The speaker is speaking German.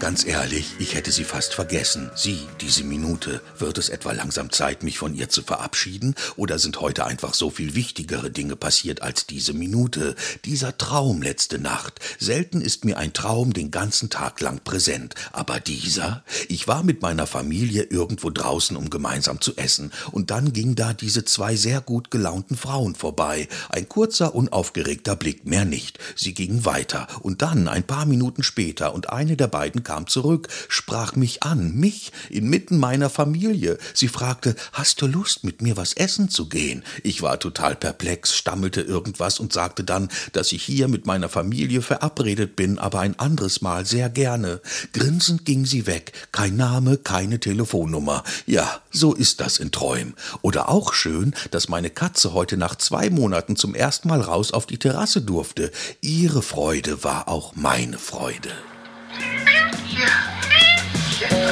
Ganz ehrlich, ich hätte sie fast vergessen. Sie, diese Minute. Wird es etwa langsam Zeit, mich von ihr zu verabschieden? Oder sind heute einfach so viel wichtigere Dinge passiert als diese Minute? Dieser Traum letzte Nacht. Selten ist mir ein Traum den ganzen Tag lang präsent. Aber dieser? Ich war mit meiner Familie irgendwo draußen, um gemeinsam zu essen. Und dann ging da diese zwei sehr gut gelaunten Frauen vorbei. Ein kurzer, unaufgeregter Blick, mehr nicht. Sie gingen weiter. Und dann, ein paar Minuten später, und eine der beiden kam zurück, sprach mich an, mich, inmitten meiner Familie. Sie fragte, hast du Lust, mit mir was essen zu gehen? Ich war total perplex, stammelte irgendwas und sagte dann, dass ich hier mit meiner Familie verabredet bin, aber ein anderes Mal sehr gerne. Grinsend ging sie weg, kein Name, keine Telefonnummer. Ja, so ist das in Träumen. Oder auch schön, dass meine Katze heute nach zwei Monaten zum ersten Mal raus auf die Terrasse durfte. Ihre Freude war auch meine Freude. Yeah. yeah.